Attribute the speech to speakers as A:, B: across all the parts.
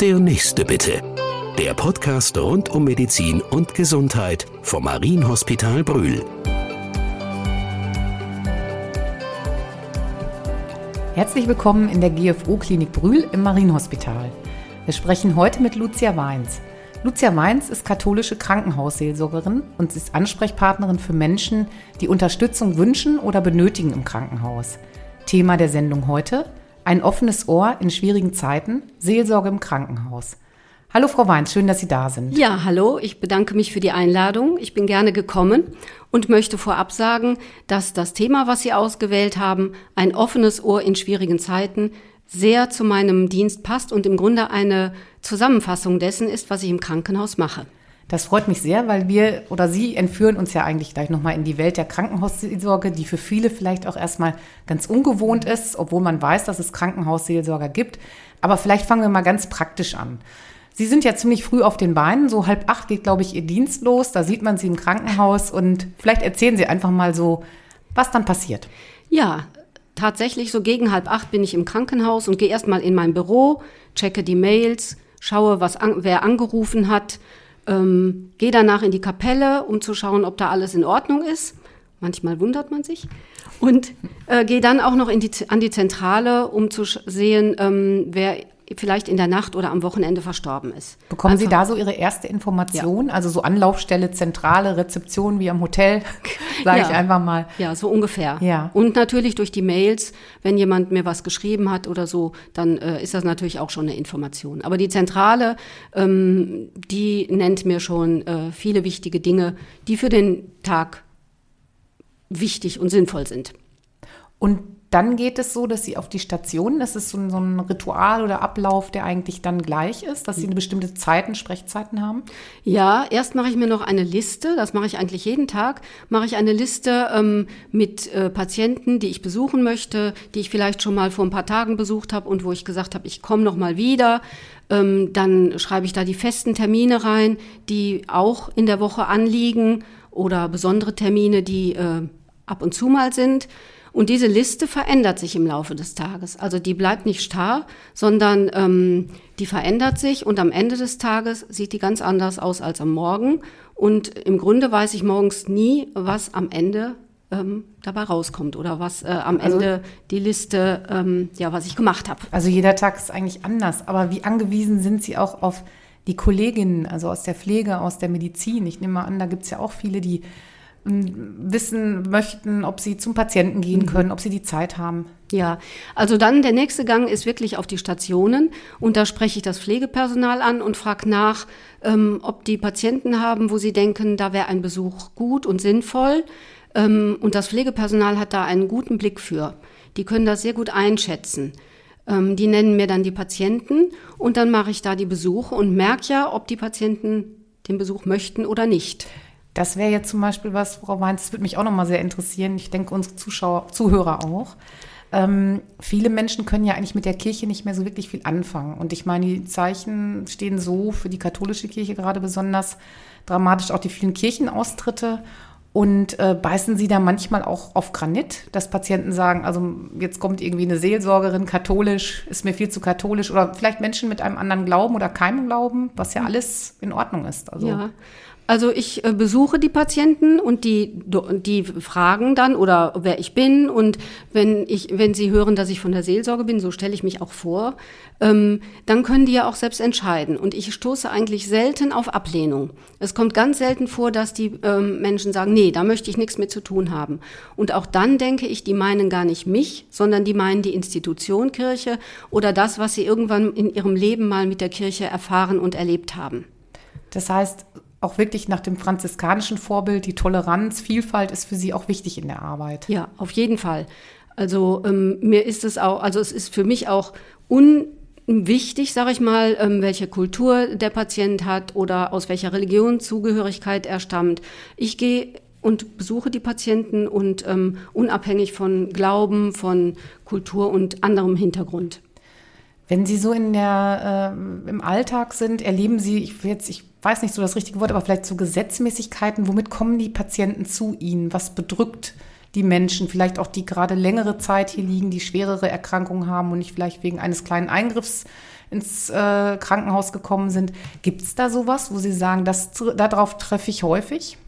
A: Der nächste bitte. Der Podcast rund um Medizin und Gesundheit vom Marienhospital Brühl.
B: Herzlich willkommen in der GFO Klinik Brühl im Marienhospital. Wir sprechen heute mit Lucia Weins. Lucia Weins ist katholische Krankenhausseelsorgerin und ist Ansprechpartnerin für Menschen, die Unterstützung wünschen oder benötigen im Krankenhaus. Thema der Sendung heute: ein offenes Ohr in schwierigen Zeiten, Seelsorge im Krankenhaus. Hallo Frau Weins, schön, dass Sie da sind.
C: Ja, hallo, ich bedanke mich für die Einladung. Ich bin gerne gekommen und möchte vorab sagen, dass das Thema, was Sie ausgewählt haben, ein offenes Ohr in schwierigen Zeiten, sehr zu meinem Dienst passt und im Grunde eine Zusammenfassung dessen ist, was ich im Krankenhaus mache.
B: Das freut mich sehr, weil wir oder Sie entführen uns ja eigentlich gleich nochmal in die Welt der Krankenhausseelsorge, die für viele vielleicht auch erstmal ganz ungewohnt ist, obwohl man weiß, dass es Krankenhausseelsorger gibt. Aber vielleicht fangen wir mal ganz praktisch an. Sie sind ja ziemlich früh auf den Beinen, so halb acht geht, glaube ich, Ihr Dienst los. Da sieht man Sie im Krankenhaus und vielleicht erzählen Sie einfach mal so, was dann passiert.
C: Ja, tatsächlich so gegen halb acht bin ich im Krankenhaus und gehe erstmal in mein Büro, checke die Mails, schaue, was an, wer angerufen hat, ähm, gehe danach in die Kapelle, um zu schauen, ob da alles in Ordnung ist. Manchmal wundert man sich. Und äh, gehe dann auch noch in die, an die Zentrale, um zu sehen, ähm, wer vielleicht in der Nacht oder am Wochenende verstorben ist.
B: Bekommen Einfach, Sie da so Ihre erste Information? Ja. Also so Anlaufstelle, zentrale Rezeption wie am Hotel, sage ja. ich einfach mal.
C: Ja, so ungefähr. Ja. Und natürlich durch die Mails, wenn jemand mir was geschrieben hat oder so, dann äh, ist das natürlich auch schon eine Information. Aber die Zentrale, ähm, die nennt mir schon äh, viele wichtige Dinge, die für den Tag wichtig und sinnvoll sind.
B: Und dann geht es so, dass sie auf die Station, das ist so ein, so ein, Ritual oder Ablauf, der eigentlich dann gleich ist, dass sie eine bestimmte Zeiten, Sprechzeiten haben?
C: Ja, erst mache ich mir noch eine Liste, das mache ich eigentlich jeden Tag, mache ich eine Liste ähm, mit äh, Patienten, die ich besuchen möchte, die ich vielleicht schon mal vor ein paar Tagen besucht habe und wo ich gesagt habe, ich komme noch mal wieder. Ähm, dann schreibe ich da die festen Termine rein, die auch in der Woche anliegen oder besondere Termine, die äh, ab und zu mal sind. Und diese Liste verändert sich im Laufe des Tages. Also die bleibt nicht starr, sondern ähm, die verändert sich und am Ende des Tages sieht die ganz anders aus als am Morgen. Und im Grunde weiß ich morgens nie, was am Ende ähm, dabei rauskommt oder was äh, am also, Ende die Liste, ähm, ja, was ich gemacht habe.
B: Also jeder Tag ist eigentlich anders. Aber wie angewiesen sind Sie auch auf die Kolleginnen, also aus der Pflege, aus der Medizin? Ich nehme mal an, da gibt es ja auch viele, die wissen möchten, ob sie zum Patienten gehen mhm. können, ob sie die Zeit haben.
C: Ja, also dann der nächste Gang ist wirklich auf die Stationen und da spreche ich das Pflegepersonal an und frage nach, ähm, ob die Patienten haben, wo sie denken, da wäre ein Besuch gut und sinnvoll. Ähm, und das Pflegepersonal hat da einen guten Blick für. Die können das sehr gut einschätzen. Ähm, die nennen mir dann die Patienten und dann mache ich da die Besuche und merke ja, ob die Patienten den Besuch möchten oder nicht.
B: Das wäre jetzt zum Beispiel was, Frau Weins, das würde mich auch nochmal sehr interessieren. Ich denke, unsere Zuschauer, Zuhörer auch. Ähm, viele Menschen können ja eigentlich mit der Kirche nicht mehr so wirklich viel anfangen. Und ich meine, die Zeichen stehen so für die katholische Kirche gerade besonders dramatisch, auch die vielen Kirchenaustritte. Und äh, beißen Sie da manchmal auch auf Granit, dass Patienten sagen, also jetzt kommt irgendwie eine Seelsorgerin, katholisch, ist mir viel zu katholisch oder vielleicht Menschen mit einem anderen Glauben oder keinem Glauben, was ja alles in Ordnung ist.
C: Also. Ja, also ich äh, besuche die Patienten und die, die fragen dann oder wer ich bin und wenn ich, wenn sie hören, dass ich von der Seelsorge bin, so stelle ich mich auch vor, ähm, dann können die ja auch selbst entscheiden. Und ich stoße eigentlich selten auf Ablehnung. Es kommt ganz selten vor, dass die ähm, Menschen sagen, nee, da möchte ich nichts mit zu tun haben. Und auch dann denke ich, die meinen gar nicht mich, sondern die meinen die Institution Kirche oder das, was sie irgendwann in ihrem Leben mal mit der Kirche erfahren und erlebt haben.
B: Das heißt, auch wirklich nach dem franziskanischen Vorbild, die Toleranz, Vielfalt ist für Sie auch wichtig in der Arbeit.
C: Ja, auf jeden Fall. Also ähm, mir ist es auch, also es ist für mich auch unwichtig, sage ich mal, ähm, welche Kultur der Patient hat oder aus welcher Religionszugehörigkeit er stammt. Ich gehe und besuche die Patienten und ähm, unabhängig von Glauben, von Kultur und anderem Hintergrund.
B: Wenn Sie so in der, äh, im Alltag sind, erleben Sie, ich, jetzt, ich weiß nicht so das richtige Wort, aber vielleicht so Gesetzmäßigkeiten, womit kommen die Patienten zu Ihnen? Was bedrückt die Menschen, vielleicht auch die gerade längere Zeit hier liegen, die schwerere Erkrankungen haben und nicht vielleicht wegen eines kleinen Eingriffs ins äh, Krankenhaus gekommen sind. Gibt es da sowas, wo Sie sagen, das, darauf treffe ich häufig?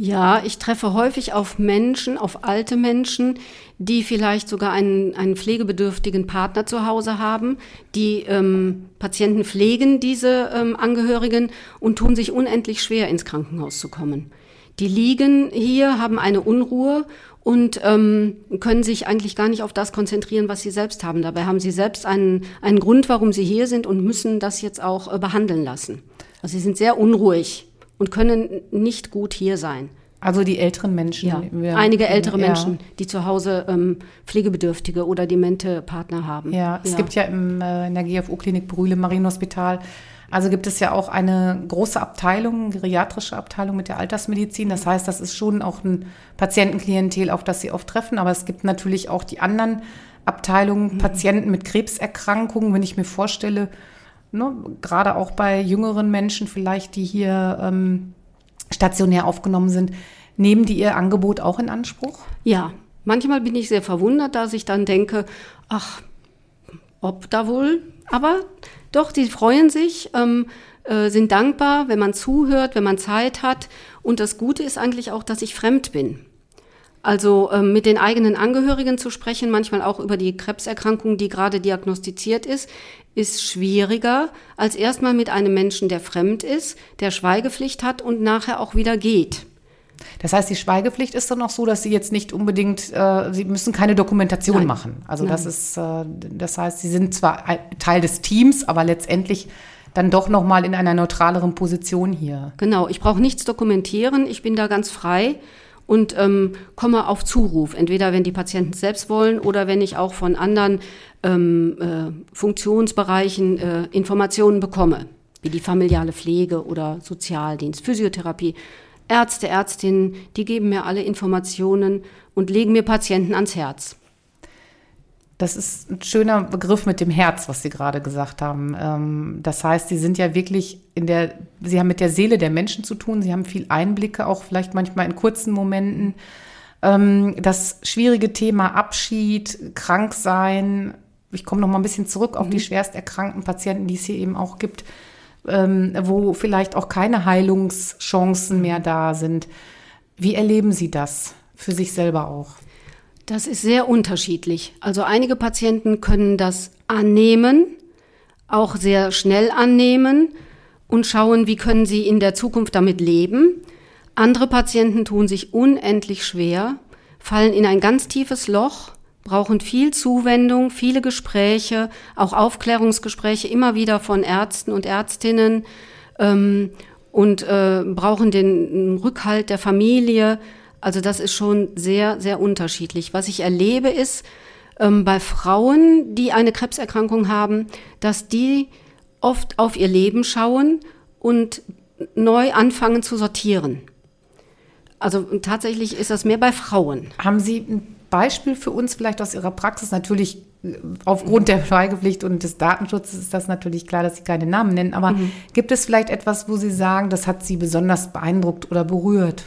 C: Ja, ich treffe häufig auf Menschen, auf alte Menschen, die vielleicht sogar einen, einen pflegebedürftigen Partner zu Hause haben. Die ähm, Patienten pflegen diese ähm, Angehörigen und tun sich unendlich schwer, ins Krankenhaus zu kommen. Die liegen hier, haben eine Unruhe und ähm, können sich eigentlich gar nicht auf das konzentrieren, was sie selbst haben. Dabei haben sie selbst einen, einen Grund, warum sie hier sind und müssen das jetzt auch äh, behandeln lassen. Also sie sind sehr unruhig und können nicht gut hier sein.
B: Also die älteren Menschen.
C: Ja, wir, einige ältere ja. Menschen, die zu Hause ähm, pflegebedürftige oder demente Partner haben.
B: Ja, es ja. gibt ja im, äh, in der GFU-Klinik Brühle Marienhospital, also gibt es ja auch eine große Abteilung, geriatrische Abteilung mit der Altersmedizin. Das heißt, das ist schon auch ein Patientenklientel, auf das sie oft treffen. Aber es gibt natürlich auch die anderen Abteilungen, mhm. Patienten mit Krebserkrankungen, wenn ich mir vorstelle, ne, gerade auch bei jüngeren Menschen vielleicht, die hier ähm, stationär aufgenommen sind, nehmen die ihr Angebot auch in Anspruch?
C: Ja, manchmal bin ich sehr verwundert, dass ich dann denke, ach, ob da wohl, aber doch, die freuen sich, ähm, äh, sind dankbar, wenn man zuhört, wenn man Zeit hat. Und das Gute ist eigentlich auch, dass ich fremd bin. Also ähm, mit den eigenen Angehörigen zu sprechen, manchmal auch über die Krebserkrankung, die gerade diagnostiziert ist, ist schwieriger als erstmal mit einem Menschen, der fremd ist, der Schweigepflicht hat und nachher auch wieder geht.
B: Das heißt, die Schweigepflicht ist dann auch so, dass Sie jetzt nicht unbedingt, äh, Sie müssen keine Dokumentation Nein. machen. Also Nein. das ist, äh, das heißt, Sie sind zwar Teil des Teams, aber letztendlich dann doch noch mal in einer neutraleren Position hier.
C: Genau, ich brauche nichts dokumentieren, ich bin da ganz frei und ähm, komme auf Zuruf, entweder wenn die Patienten selbst wollen oder wenn ich auch von anderen ähm, äh, Funktionsbereichen äh, Informationen bekomme, wie die familiale Pflege oder Sozialdienst, Physiotherapie. Ärzte, Ärztinnen, die geben mir alle Informationen und legen mir Patienten ans Herz.
B: Das ist ein schöner Begriff mit dem Herz, was Sie gerade gesagt haben. Ähm, das heißt, Sie sind ja wirklich in der, Sie haben mit der Seele der Menschen zu tun. Sie haben viel Einblicke, auch vielleicht manchmal in kurzen Momenten. Ähm, das schwierige Thema Abschied, Kranksein. Ich komme noch mal ein bisschen zurück auf mhm. die schwerst erkrankten Patienten, die es hier eben auch gibt, ähm, wo vielleicht auch keine Heilungschancen mehr da sind. Wie erleben Sie das für sich selber auch?
C: Das ist sehr unterschiedlich. Also einige Patienten können das annehmen, auch sehr schnell annehmen und schauen, wie können sie in der Zukunft damit leben. Andere Patienten tun sich unendlich schwer, fallen in ein ganz tiefes Loch, brauchen viel Zuwendung, viele Gespräche, auch Aufklärungsgespräche immer wieder von Ärzten und Ärztinnen ähm, und äh, brauchen den Rückhalt der Familie. Also das ist schon sehr, sehr unterschiedlich. Was ich erlebe ist ähm, bei Frauen, die eine Krebserkrankung haben, dass die oft auf ihr Leben schauen und neu anfangen zu sortieren. Also tatsächlich ist das mehr bei Frauen.
B: Haben Sie ein Beispiel für uns vielleicht aus Ihrer Praxis? Natürlich äh, aufgrund der Schweigepflicht und des Datenschutzes ist das natürlich klar, dass Sie keine Namen nennen. Aber mhm. gibt es vielleicht etwas, wo Sie sagen, das hat Sie besonders beeindruckt oder berührt?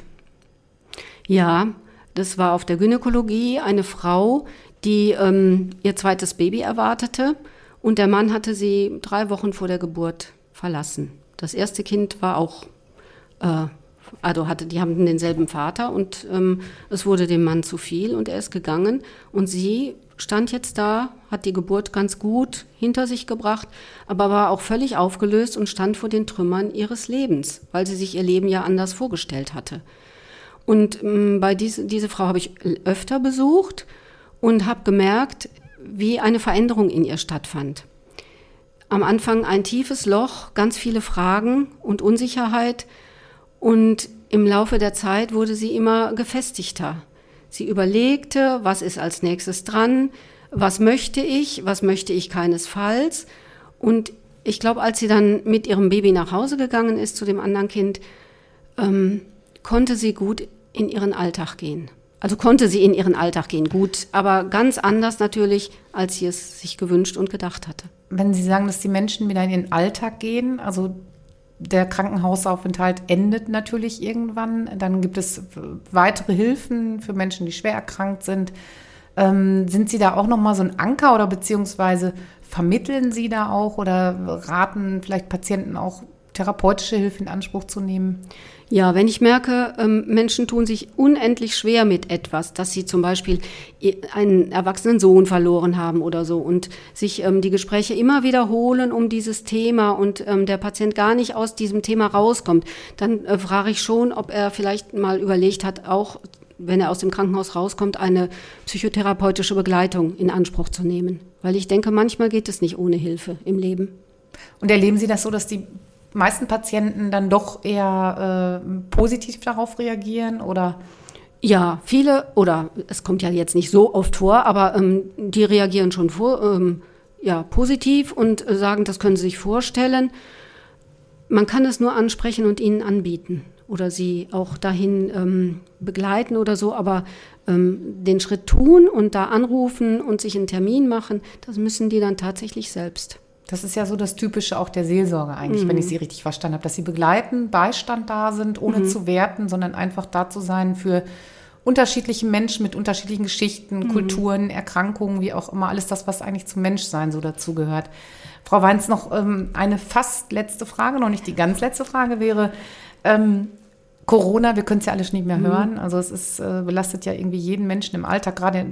C: Ja, das war auf der Gynäkologie eine Frau, die ähm, ihr zweites Baby erwartete und der Mann hatte sie drei Wochen vor der Geburt verlassen. Das erste Kind war auch, äh, also hatte, die haben denselben Vater und ähm, es wurde dem Mann zu viel und er ist gegangen und sie stand jetzt da, hat die Geburt ganz gut hinter sich gebracht, aber war auch völlig aufgelöst und stand vor den Trümmern ihres Lebens, weil sie sich ihr Leben ja anders vorgestellt hatte. Und ähm, bei diese, diese Frau habe ich öfter besucht und habe gemerkt, wie eine Veränderung in ihr stattfand. Am Anfang ein tiefes Loch, ganz viele Fragen und Unsicherheit und im Laufe der Zeit wurde sie immer gefestigter. Sie überlegte, was ist als nächstes dran, was möchte ich, was möchte ich keinesfalls. Und ich glaube, als sie dann mit ihrem Baby nach Hause gegangen ist zu dem anderen Kind, ähm, konnte sie gut in ihren Alltag gehen. Also konnte sie in ihren Alltag gehen, gut, aber ganz anders natürlich, als sie es sich gewünscht und gedacht hatte.
B: Wenn Sie sagen, dass die Menschen wieder in ihren Alltag gehen, also der Krankenhausaufenthalt endet natürlich irgendwann, dann gibt es weitere Hilfen für Menschen, die schwer erkrankt sind. Ähm, sind Sie da auch noch mal so ein Anker oder beziehungsweise vermitteln Sie da auch oder raten vielleicht Patienten auch therapeutische Hilfe in Anspruch zu nehmen?
C: Ja, wenn ich merke, ähm, Menschen tun sich unendlich schwer mit etwas, dass sie zum Beispiel einen erwachsenen Sohn verloren haben oder so und sich ähm, die Gespräche immer wiederholen um dieses Thema und ähm, der Patient gar nicht aus diesem Thema rauskommt, dann äh, frage ich schon, ob er vielleicht mal überlegt hat, auch wenn er aus dem Krankenhaus rauskommt, eine psychotherapeutische Begleitung in Anspruch zu nehmen. Weil ich denke, manchmal geht es nicht ohne Hilfe im Leben.
B: Und erleben Sie das so, dass die meisten Patienten dann doch eher äh, positiv darauf reagieren oder?
C: Ja, viele, oder es kommt ja jetzt nicht so oft vor, aber ähm, die reagieren schon vor, ähm, ja, positiv und äh, sagen, das können sie sich vorstellen. Man kann es nur ansprechen und ihnen anbieten oder sie auch dahin ähm, begleiten oder so, aber ähm, den Schritt tun und da anrufen und sich einen Termin machen, das müssen die dann tatsächlich selbst.
B: Das ist ja so das Typische auch der Seelsorge eigentlich, mhm. wenn ich Sie richtig verstanden habe, dass Sie begleiten, Beistand da sind, ohne mhm. zu werten, sondern einfach da zu sein für unterschiedliche Menschen mit unterschiedlichen Geschichten, mhm. Kulturen, Erkrankungen, wie auch immer, alles das, was eigentlich zum Menschsein so dazugehört. Frau Weins, noch ähm, eine fast letzte Frage, noch nicht die ganz letzte Frage wäre, ähm, Corona, wir können es ja alles nicht mehr mhm. hören. Also es ist, äh, belastet ja irgendwie jeden Menschen im Alltag. Gerade,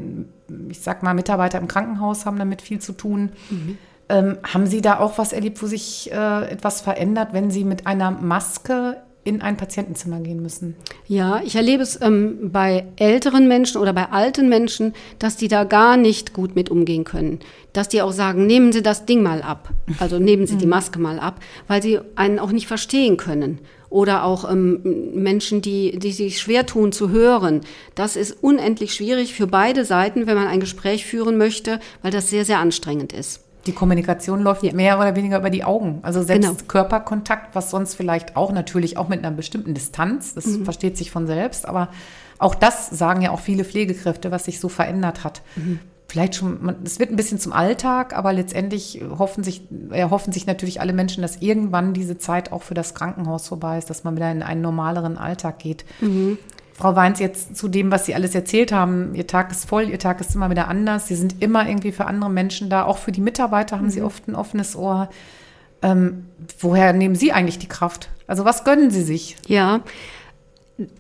B: ich sag mal, Mitarbeiter im Krankenhaus haben damit viel zu tun. Mhm. Ähm, haben Sie da auch was erlebt, wo sich äh, etwas verändert, wenn Sie mit einer Maske in ein Patientenzimmer gehen müssen?
C: Ja, ich erlebe es ähm, bei älteren Menschen oder bei alten Menschen, dass die da gar nicht gut mit umgehen können. Dass die auch sagen, nehmen Sie das Ding mal ab. Also nehmen Sie die mhm. Maske mal ab, weil sie einen auch nicht verstehen können. Oder auch ähm, Menschen, die, die sich schwer tun zu hören. Das ist unendlich schwierig für beide Seiten, wenn man ein Gespräch führen möchte, weil das sehr, sehr anstrengend ist.
B: Die Kommunikation läuft ja. mehr oder weniger über die Augen. Also selbst genau. Körperkontakt, was sonst vielleicht auch natürlich auch mit einer bestimmten Distanz, das mhm. versteht sich von selbst, aber auch das sagen ja auch viele Pflegekräfte, was sich so verändert hat. Mhm. Vielleicht schon, es wird ein bisschen zum Alltag, aber letztendlich hoffen sich, erhoffen sich natürlich alle Menschen, dass irgendwann diese Zeit auch für das Krankenhaus vorbei ist, dass man wieder in einen normaleren Alltag geht. Mhm. Frau Weins, jetzt zu dem, was Sie alles erzählt haben. Ihr Tag ist voll, Ihr Tag ist immer wieder anders. Sie sind immer irgendwie für andere Menschen da. Auch für die Mitarbeiter haben mhm. Sie oft ein offenes Ohr. Ähm, woher nehmen Sie eigentlich die Kraft? Also was gönnen Sie sich?
C: Ja,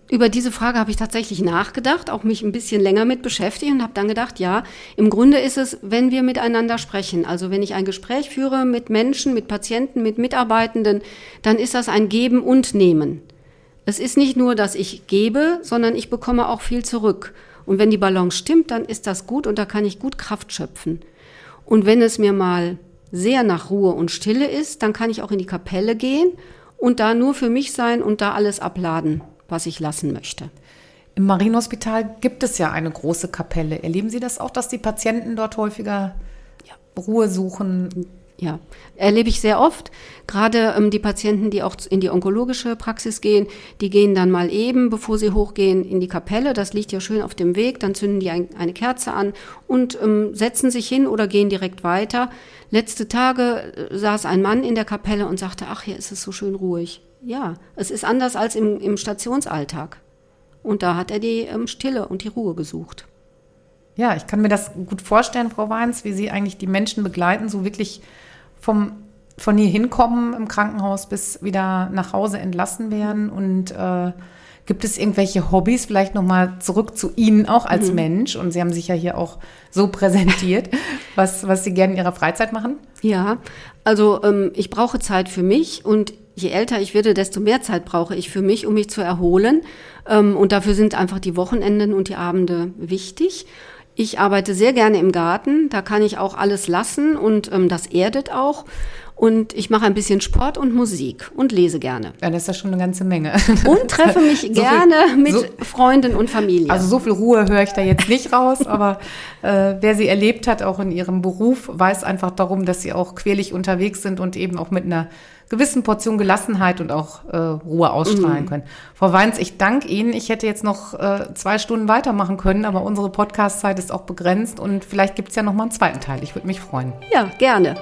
C: über diese Frage habe ich tatsächlich nachgedacht, auch mich ein bisschen länger mit beschäftigt und habe dann gedacht, ja, im Grunde ist es, wenn wir miteinander sprechen, also wenn ich ein Gespräch führe mit Menschen, mit Patienten, mit Mitarbeitenden, dann ist das ein Geben und Nehmen. Es ist nicht nur, dass ich gebe, sondern ich bekomme auch viel zurück. Und wenn die Balance stimmt, dann ist das gut und da kann ich gut Kraft schöpfen. Und wenn es mir mal sehr nach Ruhe und Stille ist, dann kann ich auch in die Kapelle gehen und da nur für mich sein und da alles abladen, was ich lassen möchte.
B: Im Marienhospital gibt es ja eine große Kapelle. Erleben Sie das auch, dass die Patienten dort häufiger. Ruhe suchen?
C: Ja, erlebe ich sehr oft. Gerade ähm, die Patienten, die auch in die onkologische Praxis gehen, die gehen dann mal eben, bevor sie hochgehen, in die Kapelle. Das liegt ja schön auf dem Weg. Dann zünden die ein, eine Kerze an und ähm, setzen sich hin oder gehen direkt weiter. Letzte Tage äh, saß ein Mann in der Kapelle und sagte, ach, hier ist es so schön ruhig. Ja, es ist anders als im, im Stationsalltag. Und da hat er die ähm, Stille und die Ruhe gesucht.
B: Ja, ich kann mir das gut vorstellen, Frau Weins, wie Sie eigentlich die Menschen begleiten, so wirklich vom, von hier hinkommen im Krankenhaus bis wieder nach Hause entlassen werden? Und äh, gibt es irgendwelche Hobbys, vielleicht nochmal zurück zu Ihnen auch als mhm. Mensch? Und Sie haben sich ja hier auch so präsentiert, was, was Sie gerne in Ihrer Freizeit machen?
C: Ja, also ähm, ich brauche Zeit für mich und je älter ich werde, desto mehr Zeit brauche ich für mich, um mich zu erholen. Ähm, und dafür sind einfach die Wochenenden und die Abende wichtig. Ich arbeite sehr gerne im Garten, da kann ich auch alles lassen und ähm, das erdet auch. Und ich mache ein bisschen Sport und Musik und lese gerne.
B: Ja, das ist ja schon eine ganze Menge.
C: Und treffe mich so gerne viel, mit so, Freunden und Familie.
B: Also so viel Ruhe höre ich da jetzt nicht raus, aber äh, wer sie erlebt hat, auch in ihrem Beruf, weiß einfach darum, dass sie auch quälig unterwegs sind und eben auch mit einer gewissen Portion Gelassenheit und auch äh, Ruhe ausstrahlen mhm. können. Frau Weins, ich danke Ihnen. Ich hätte jetzt noch äh, zwei Stunden weitermachen können, aber unsere Podcast-Zeit ist auch begrenzt und vielleicht gibt es ja noch mal einen zweiten Teil. Ich würde mich freuen.
C: Ja, gerne.